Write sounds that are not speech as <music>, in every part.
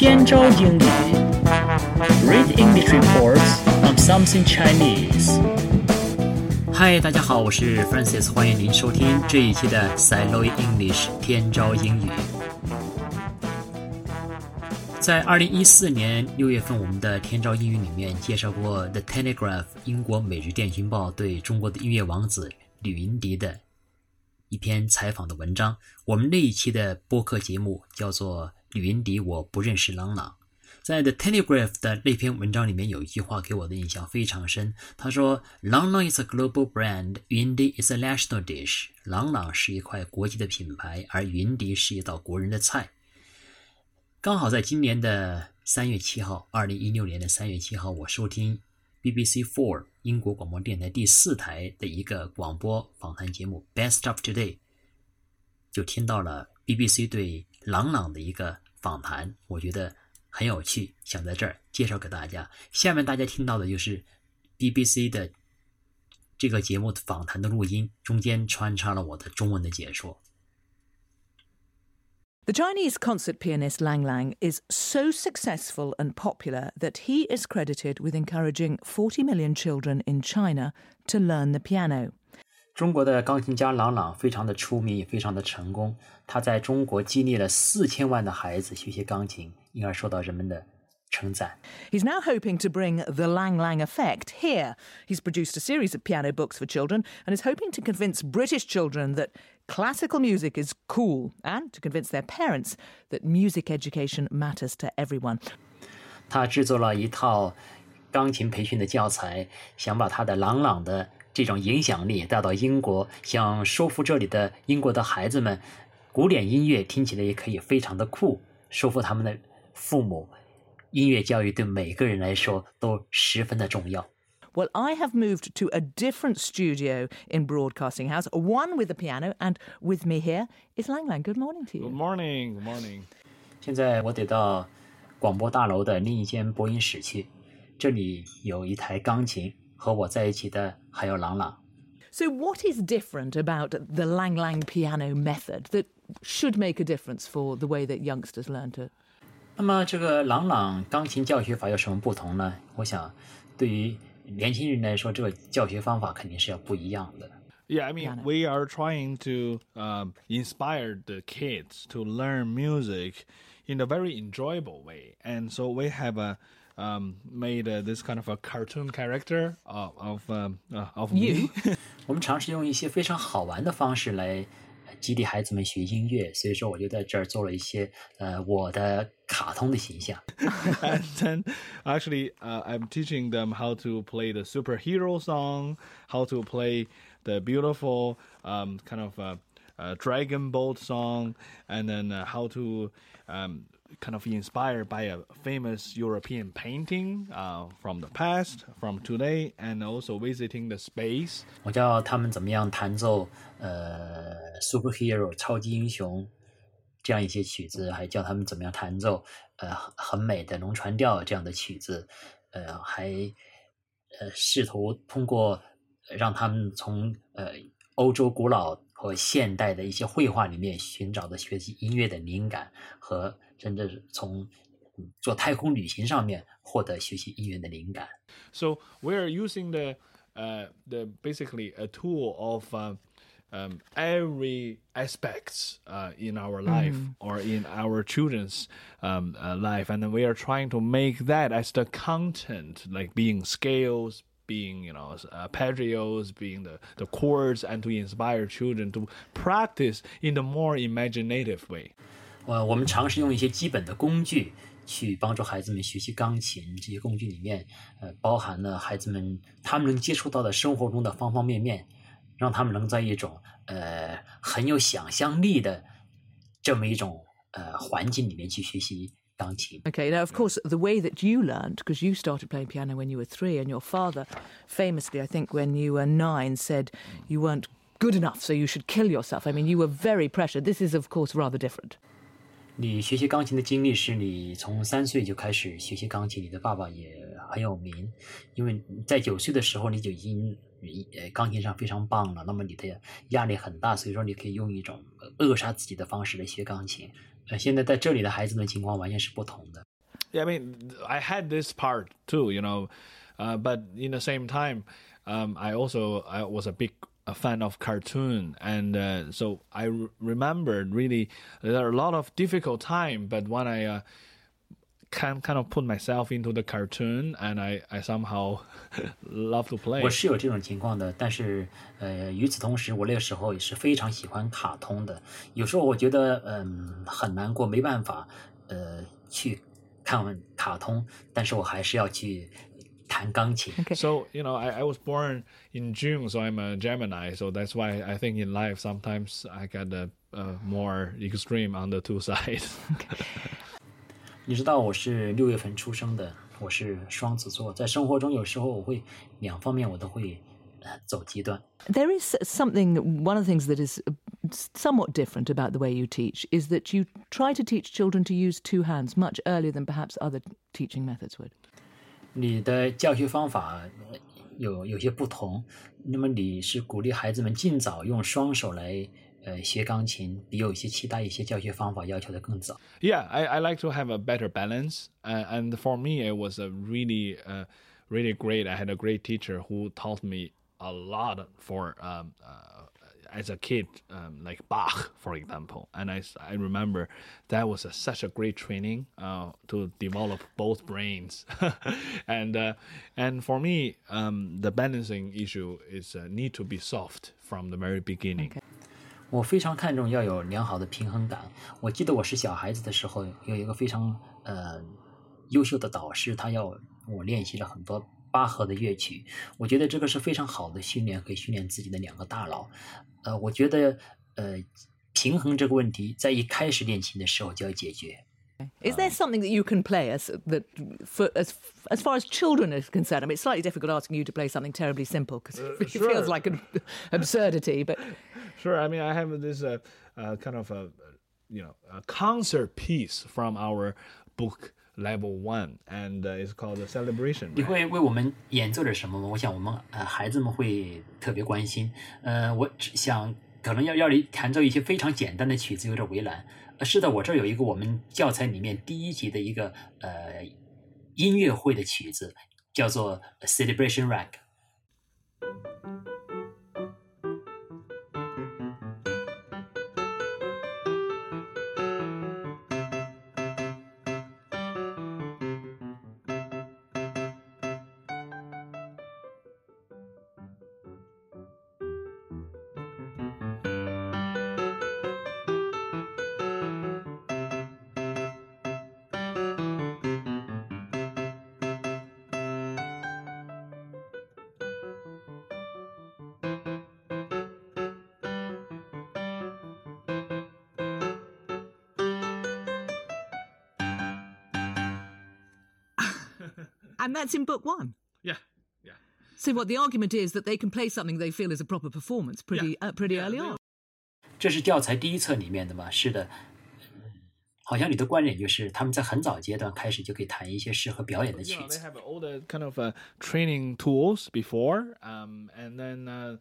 天朝英语，Read English reports on something Chinese。嗨，大家好，我是 Francis，欢迎您收听这一期的 s i l o English 天朝英语。在二零一四年六月份，我们的天朝英语里面介绍过《The Telegraph》英国每日电讯报对中国的音乐王子吕云迪的一篇采访的文章。我们那一期的播客节目叫做。云迪，我不认识朗朗。在 The Telegraph 的那篇文章里面有一句话给我的印象非常深。他说：“Lang Lang is a global brand, 云迪 is a national dish。”朗朗是一块国际的品牌，而云迪是一道国人的菜。刚好在今年的三月七号，二零一六年的三月七号，我收听 BBC Four 英国广播电台第四台的一个广播访谈节目《Best of Today》，就听到了 BBC 对。朗朗的一个访谈，我觉得很有趣，想在这儿介绍给大家。下面大家听到的就是 BBC 的这个节目的访谈的录音，中间穿插了我的中文的解说。The Chinese concert pianist Lang Lang is so successful and popular that he is credited with encouraging 40 million children in China to learn the piano. 中国的钢琴家朗朗非常的出名，也非常的成功。他在中国激励了四千万的孩子学习钢琴，因而受到人们的 He's now hoping to bring the Lang Lang effect here. He's produced a series of piano books for children and is hoping to convince British children that classical music is cool and to convince their parents that music education matters to everyone. 他制作了一套钢琴培训的教材，想把他的朗朗的这种影响力带到英国，想说服这里的英国的孩子们，古典音乐听起来也可以非常的酷，说服他们的父母，音乐教育对每个人来说都十分的重要。Well, I have moved to a different studio in Broadcasting House, one with a piano, and with me here is Lang Lang. Good morning to you. Good morning. Good morning. 现在我得到广播大楼的另一间播音室去，这里有一台钢琴。 和我在一起的还有朗朗。So, what is different about the Lang Lang piano method that should make a difference for the way that youngsters learn to? 那么，这个朗朗钢琴教学法有什么不同呢？我想，对于年轻人来说，这个教学方法肯定是要不一样的。Yeah, I mean, we are trying to um, inspire the kids to learn music in a very enjoyable way, and so we have a um, made uh, this kind of a cartoon character of of um, uh, of you。我们尝试用一些非常好玩的方式来激励孩子们学音乐，所以说我就在这儿做了一些呃我的卡通的形象。And <laughs> <laughs> then actually, uh, I'm teaching them how to play the superhero song, how to play the beautiful um, kind of uh, uh, Dragon Boat song, and then uh, how to um, kind of inspired by a famous European painting uh, from the past, from today, and also visiting the space. 我教他们怎么样弹奏呃 superhero 超级英雄这样一些曲子，还教他们怎么样弹奏呃很美的龙船调这样的曲子，呃还呃试图通过让他们从呃 欧洲古老和现代的一些绘画里面寻找的学习音乐的灵感和甚至是从做太空旅行上面获得学习音乐的灵感。So we're using the uh, the basically a tool of uh, um, every aspects uh, in our life mm. or in our children's um, uh, life, and we are trying to make that as the content, like being scales, being you know uh, pedrios, being the the chords, and to inspire children to practice in a more imaginative way. 呃，我们尝试用一些基本的工具去帮助孩子们学习钢琴。这些工具里面，呃，包含了孩子们他们能接触到的生活中的方方面面，让他们能在一种呃很有想象力的这么一种呃环境里面去学习 钢琴。Okay, now of course the way that you learned, because you started playing piano when you were three, and your father, famously, I think when you were nine, said you weren't good enough, so you should kill yourself. I mean, you were very pressured. This is of course rather different. 你学习钢琴的经历是你从三岁就开始学习钢琴，你的爸爸也 很有名，因为在九岁的时候你就已经呃钢琴上非常棒了，那么你的压力很大，所以说你可以用一种扼杀自己的方式来学钢琴。呃，现在在这里的孩子们情况完全是不同的。 Yeah, I mean, I had this part too, you know, uh, but in the same time, um, I also I was a big a fan of cartoon, and uh, so I re- remembered really there are a lot of difficult time, but when I uh, can kind of put myself into the cartoon, and I I somehow <laughs> love to play. 我是有这种情况的，但是呃，与此同时，我那个时候也是非常喜欢卡通的。有时候我觉得嗯很难过，没办法呃去看卡通，但是我还是要去弹钢琴。 So you know, I, I was born in June, so I'm a Gemini. So that's why I think in life sometimes I get a, uh more extreme on the two sides. <laughs> 你知道我是六月份出生的，我是双子座，在生活中有时候我会两方面我都会呃走极端。There is something, one of the things that is somewhat different about the way you teach is that you try to teach children to use two hands much earlier than perhaps other teaching methods would. 你的教学方法呃有有些不同，那么你是鼓励孩子们尽早用双手来 呃学钢琴，比有一些其他一些教学方法要求的更早。 yeah, I, I like to have a better balance, uh, and for me, it was a really, uh, really great. I had a great teacher who taught me a lot for um, uh, as a kid, um, like Bach, for example. And I, s- I remember that was a, such a great training uh, to develop both brains. <laughs> and uh, and for me, um, the balancing issue is uh, need to be soft from the very beginning. 我非常看重要有良好的平衡感。我记得我是小孩子的时候，有一个非常呃优秀的导师，他要我练习了很多巴赫的乐曲。我觉得这个是非常好的训练，可以训练自己的两个大脑。呃，我觉得呃平衡这个问题，在一开始练琴的时候就要解决。 Is there something that you can play as that for as as far as children are concerned? I mean, it's slightly difficult asking you to play something terribly simple because it <laughs> sure. feels like an absurdity. But Sure. I mean, I have this uh, uh, kind of a, you know, a concert piece from our book level one, and uh, it's called the celebration. 你会为我们演奏点什么吗？我想我们呃孩子们会特别关心。呃，我只想可能要要你弹奏一些非常简单的曲子，有点为难。呃，是的，我这儿有一个我们教材里面第一集的一个呃音乐会的曲子，叫做《Celebration Rag》。 and that's in book one. Yeah. Yeah. So what the argument is that they can play something they feel is a proper performance pretty Yeah. uh, pretty Yeah, early they- on. 这是教材第一册里面的吗？是的。好像你的观点就是他们在很早阶段开始就可以弹一些适合表演的 You 曲 know, they 子。 have all the kind of uh, training tools before, um, and then uh,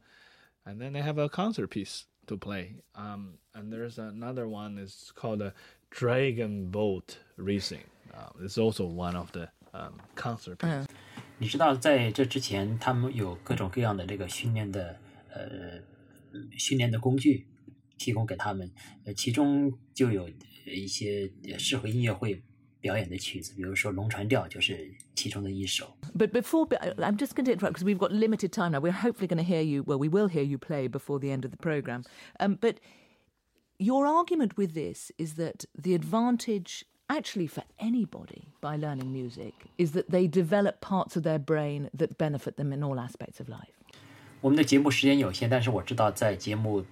and then they have a concert piece to play. Um, and there's another one is called a Dragon Boat Racing. Uh, it's also one of the um, concert pieces. 你知道，在这之前，他们有各种各样的这个训练的呃训练的工具提供给他们，呃，其中就有一些适合音乐会表演的曲子，比如说《龙船调》就是其中的一首。 But before, but I'm just going to interrupt because we've got limited time now. We're hopefully going to hear you. Well, we will hear you play before the end of the program. Um, but your argument with this is that the advantage, actually, for anybody by learning music, is that they develop parts of their brain that benefit them in all aspects of life. 我们的节目时间有限，但是我知道在节目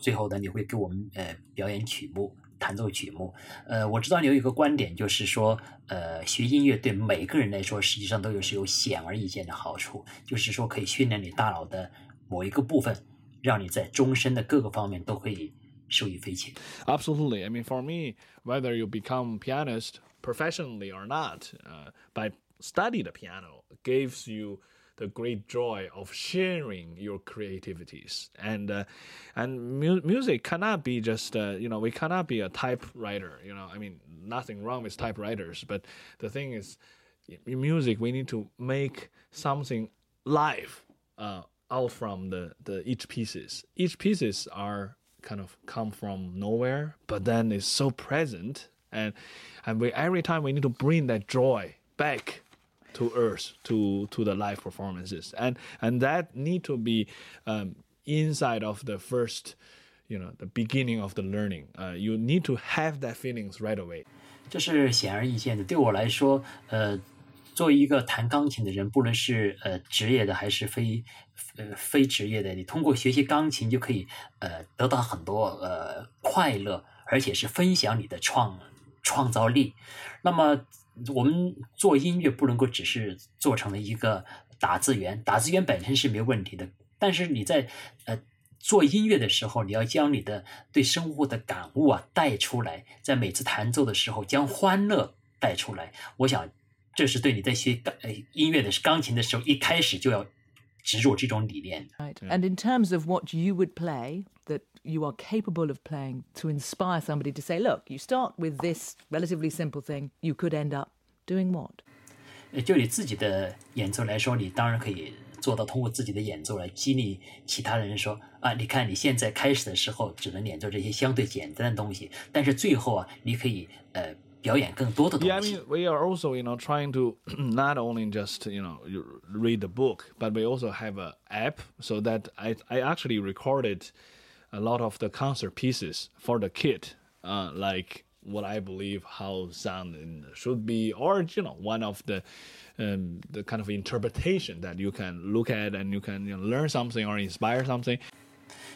最后呢，你会给我们呃表演曲目、弹奏曲目。呃，我知道你有一个观点，就是说，呃，学音乐对每个人来说，实际上都有是有显而易见的好处，就是说可以训练你大脑的某一个部分，让你在终身的各个方面都可以 受益匪浅。 Absolutely. I mean, for me, whether you become pianist professionally or not, uh, by study the piano gives you the great joy of sharing your creativities and uh, and mu- music cannot be just uh, you know we cannot be a typewriter you know i mean nothing wrong with typewriters but the thing is in music we need to make something live uh, out from the, the each pieces each pieces are kind of come from nowhere but then it's so present and and we every time we need to bring that joy back to earth to to the live performances and and that need to be um, inside of the first you know the beginning of the learning uh, you need to have that feelings right away 这是显而易见的。对我来说，呃， 作为一个弹钢琴的人，不论是呃职业的还是非呃非职业的，你通过学习钢琴就可以呃得到很多呃快乐，而且是分享你的创创造力。那么我们做音乐不能够只是做成了一个打字员，打字员本身是没问题的，但是你在呃做音乐的时候，你要将你的对生活的感悟啊带出来，在每次弹奏的时候将欢乐带出来。我想，这是对你在学钢呃音乐的钢琴的时候一开始就要植入这种理念。Right. And in terms of what you would play that you are capable of playing to inspire somebody to say, look, you start with this relatively simple thing, you could end up doing what? 呃就你自己的演奏来说，你当然可以做到通过自己的演奏来激励其他人说啊，你看你现在开始的时候只能演奏这些相对简单的东西，但是最后啊，你可以呃 表演更多的 Yeah, I 东西。 mean, we are also, you know, trying to <clears throat> not only just, you know, you read the book, but we also have a app so that I, I actually recorded a lot of the concert pieces for the kid, uh, like what I believe how sound in- should be, or you know, one of the um, the kind of interpretation that you can look at and you can you know, learn something or inspire something.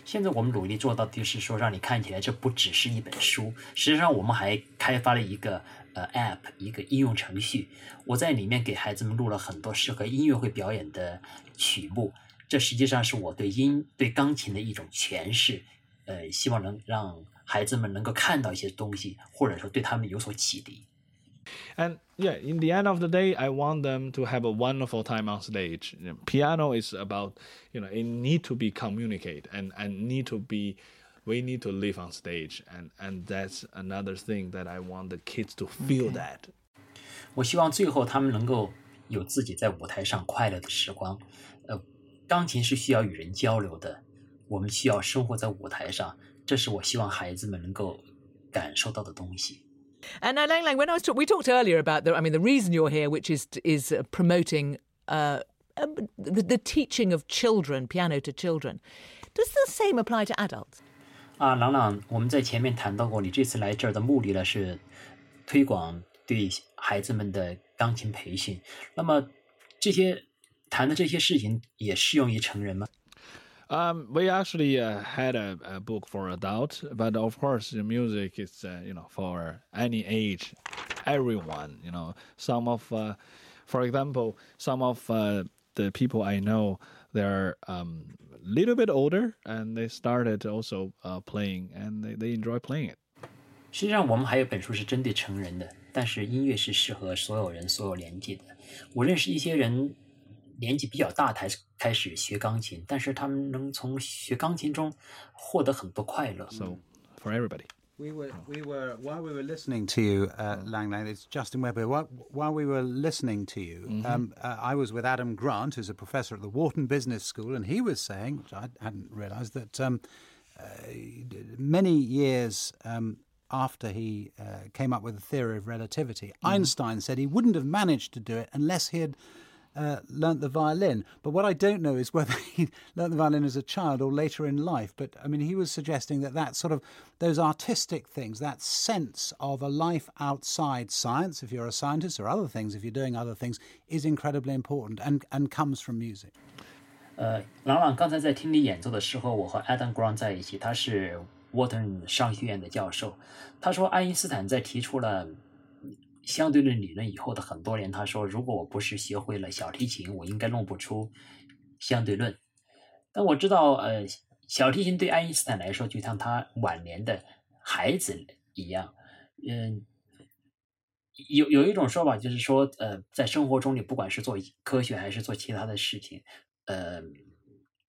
现在我们努力做到的就是说，让你看起来这不只是一本书。实际上，我们还开发了一个呃 App，一个应用程序。我在里面给孩子们录了很多适合音乐会表演的曲目。这实际上是我对音对钢琴的一种诠释。呃，希望能让孩子们能够看到一些东西，或者说对他们有所启迪。And yeah, in the end of the day, I want them to have a wonderful time on stage. You know, piano is about, you know, it need to be communicate and and need to be, we need to live on stage, and and that's another thing that I want the kids to feel that. 我希望最后他们能够有自己在舞台上快乐的时光。呃，钢琴是需要与人交流的，我们需要生活在舞台上，这是我希望孩子们能够感受到的东西。 And now, Lang Lang, when I was talk- we talked earlier about the, I mean, the reason you're here, which is is uh, promoting uh, um, the, the teaching of children, piano to children. Does the same apply to adults? 啊，朗朗，我们在前面谈到过，你这次来这儿的目的呢是推广对孩子们的钢琴培训。那么这些谈的这些事情也适用于成人吗？ Um, we actually uh, had a, a book for adult, but of course, the music is uh, you know for any age, everyone. You know, some of, uh, for example, some of uh, the people I know, they're um, little bit older, and they started also uh, playing, and they, they enjoy playing it. 实际上，我们还有本书是针对成人的，但是音乐是适合所有人、所有年纪的。我认识一些人 年纪比较大才开始学钢琴，但是他们能从学钢琴中获得很多快乐。 So for everybody. We were, we were, while we were listening to you, uh, Lang Lang, it's Justin Weber. While, while we were listening to you, um, uh, I was with Adam Grant, who's a professor at the Wharton Business School, and he was saying, which I hadn't realised, that um, uh, many years um, after he uh, came up with the theory of relativity, Einstein said he wouldn't have managed to do it unless he had uh, learnt the violin. But what I don't know is whether <laughs> he learnt the violin as a child or later in life. But I mean, he was suggesting that that sort of those artistic things, that sense of a life outside science, if you're a scientist, or other things, if you're doing other things, is incredibly important and, and comes from music. 呃，朗朗刚才在听你演奏的时候，我和 Adam Grant 在一起，他是 Wharton 商学院的教授。他说，爱因斯坦在提出了 相对论理论以后的很多年，他说，如果我不是学会了小提琴，我应该弄不出相对论。但我知道，呃，小提琴对爱因斯坦来说，就像他晚年的孩子一样，嗯。有有一种说法就是说，呃，在生活中你不管是做科学还是做其他的事情，呃，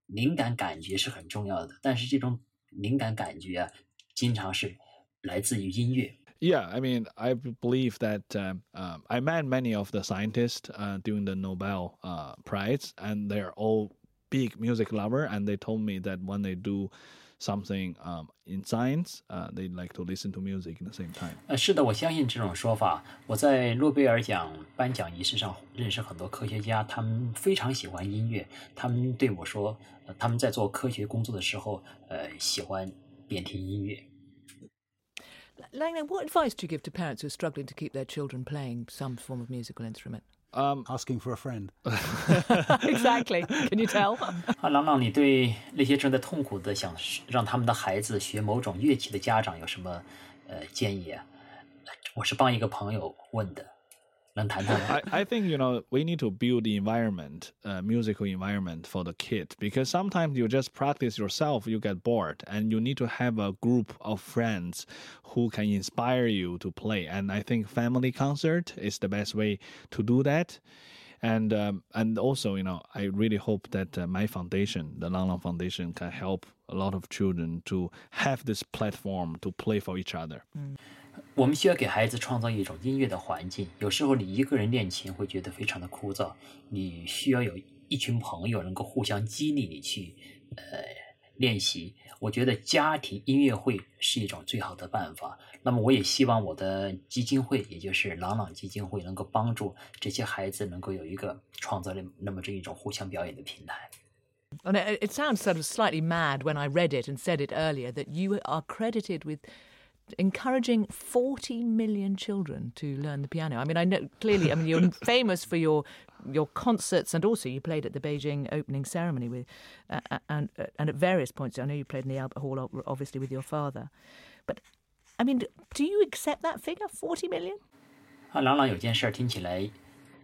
灵感感觉是很重要的。但是这种灵感感觉啊，经常是来自于音乐。Yeah, I mean, I believe that um, uh, I met many of the scientists uh, during the Nobel uh, Prize, and they're all big music lover, and they told me that when they do something um, in science, uh, they like to listen to music in the same time. 呃，是的，我相信这种说法。我在诺贝尔奖颁奖仪式上认识很多科学家，他们非常喜欢音乐。他们对我说，呃，他们在做科学工作的时候，呃，喜欢边听音乐。 Lang Lang, what advice do you give to parents who are struggling to keep their children playing some form of musical instrument? Um, asking for a friend. <laughs> <laughs> exactly. Can you tell? <laughs> 啊，朗朗，你对那些正在痛苦的想让他们的孩子学某种乐器的家长有什么呃建议啊？我是帮一个朋友问的。能谈谈吗？ I, I think you know we need to build the environment, uh, musical environment for the kid because sometimes you just practice yourself, you get bored, and you need to have a group of friends who can inspire you to play. And I think family concert is the best way to do that. And um, and also, you know, I really hope that uh, my foundation, the Lang Lang Foundation, can help a lot of children to have this platform to play for each other. 我们需要给孩子创造一种音乐的环境。有时候你一个人练琴会觉得非常的枯燥，你需要有一群朋友能够互相激励你去呃练习。我觉得家庭音乐会是一种最好的办法。那么我也希望我的基金会，也就是朗朗基金会，能够帮助这些孩子能够有一个创造那么这一种互相表演的平台。 And it, it sounds sort of slightly mad when I read it and said it earlier that you are credited with encouraging 40 million children to learn the piano. I mean, I know clearly, I mean, you're <laughs> famous for your your concerts and also you played at the Beijing opening ceremony with uh, and uh, and at various points. I know you played in the Albert Hall obviously with your father. But I mean, do you accept that figure 40 million? 啊，朗朗有件事儿听起来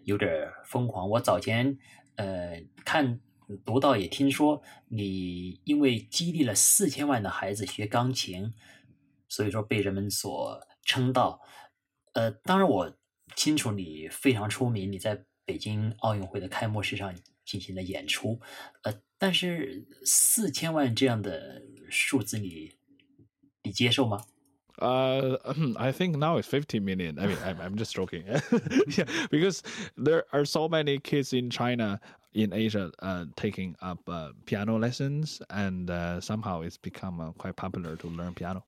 有点疯狂。我早前呃看读到也听说，你因为激励了四千万的孩子学钢琴， 所以说被人们所称道。呃，当然我清楚你非常出名，你在北京奥运会的开幕式上进行了演出。呃，但是四千万这样的数字你，你接受吗？Uh, I think now it's fifty million. I mean, I'm, I'm just joking. yeah, because there are so many kids in China, in Asia, uh, taking up uh, piano lessons, and somehow it's become uh, quite popular to learn piano.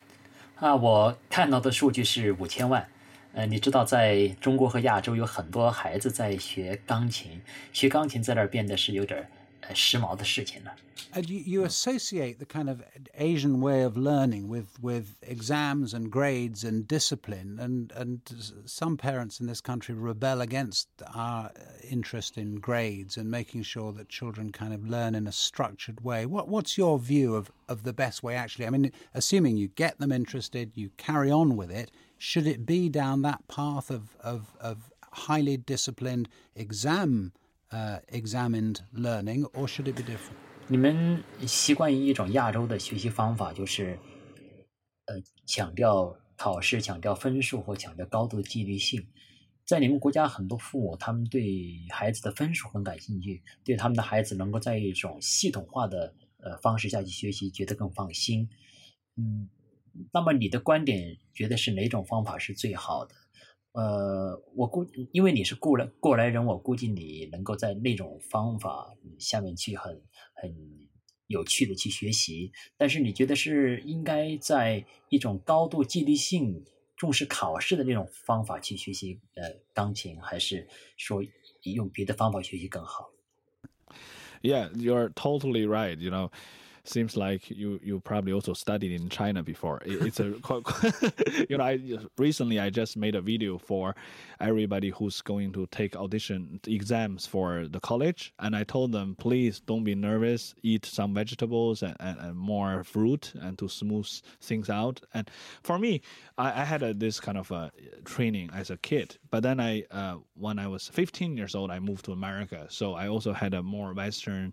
啊，我看到的数据是五千万。呃，你知道，在中国和亚洲有很多孩子在学钢琴，学钢琴在那儿变得是有点儿时髦的事情了。 And you, you associate the kind of Asian way of learning with, with exams and grades and discipline, and, and some parents in this country rebel against our interest in grades and making sure that children kind of learn in a structured way. What, what's your view of, of the best way, actually? I mean, assuming you get them interested, you carry on with it, should it be down that path of, of, of highly disciplined exam uh, examined learning, or should it be different? 你们习惯于一种亚洲的学习方法，就是呃强调考试、强调分数或强调高度纪律性。在你们国家，很多父母他们对孩子的分数很感兴趣，对他们的孩子能够在一种系统化的呃方式下去学习，觉得更放心。嗯，那么你的观点觉得是哪种方法是最好的？呃，我估，因为你是过来过来人，我估计你能够在那种方法下面去很很有趣的去学习。但是你觉得是应该在一种高度纪律性、重视考试的那种方法去学习呃钢琴，还是说用别的方法学习更好？Yeah, you're totally right. You know, seems like you you probably also studied in China before. It, it's a <laughs> you know I recently I just made a video for everybody who's going to take audition exams for the college, and I told them please don't be nervous, eat some vegetables and, and, and more fruit, and to smooth things out. And for me, I, I had a, this kind of a training as a kid, but then I uh, when I was 15 years old, I moved to America, so I also had a more Western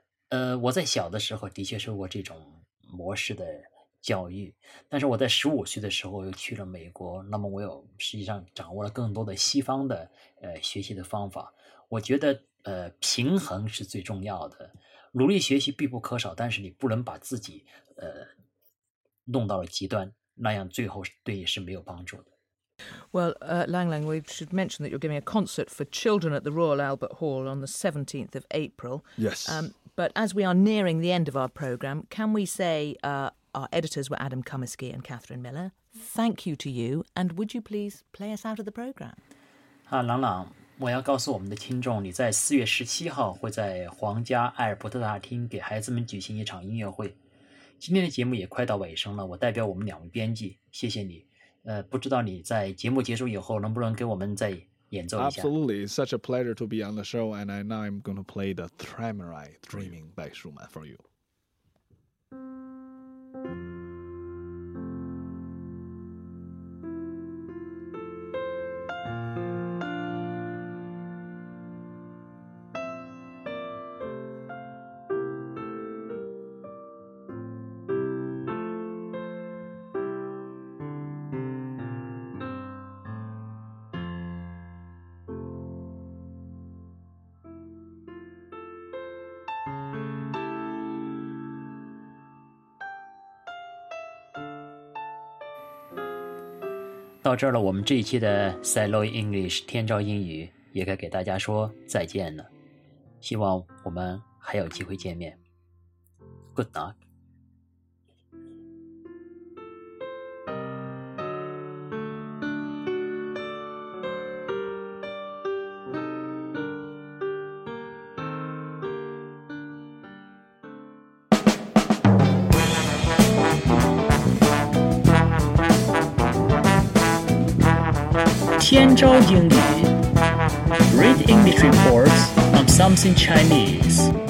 呃，我在小的时候的确受过这种模式的教育，但是我在十五岁的时候又去了美国，那么我有实际上掌握了更多的西方的呃学习的方法。我觉得呃平衡是最重要的。努力学习必不可少，但是你不能把自己呃弄到了极端，那样最后对你是没有帮助的。Well, uh, Lang Lang, we should mention that you're giving a concert for children at the Royal Albert Hall on the 17th of April. Yes. Um, but as we are nearing the end of our programme, can we say uh, our editors were Adam Comiskey and Catherine Miller? Thank you to you, and would you please play us out of the programme? 啊，朗朗，我要告诉我们的听众，你在四月十七号会在皇家艾尔伯特大厅给孩子们举行一场音乐会。今天的节目也快到尾声了，我代表我们两位编辑，谢谢你。 呃，不知道你在节目结束以后能不能给我们再演奏一下？Absolutely, it's such a pleasure to be on the show, and I now I'm going to play the Träumerei Dreaming by Schumann for you. 到这儿了，我们这一期的 Silo English 天朝英语也该给大家说再见了。希望我们还有机会见面。Good night。Tianchao Read English reports on something Chinese.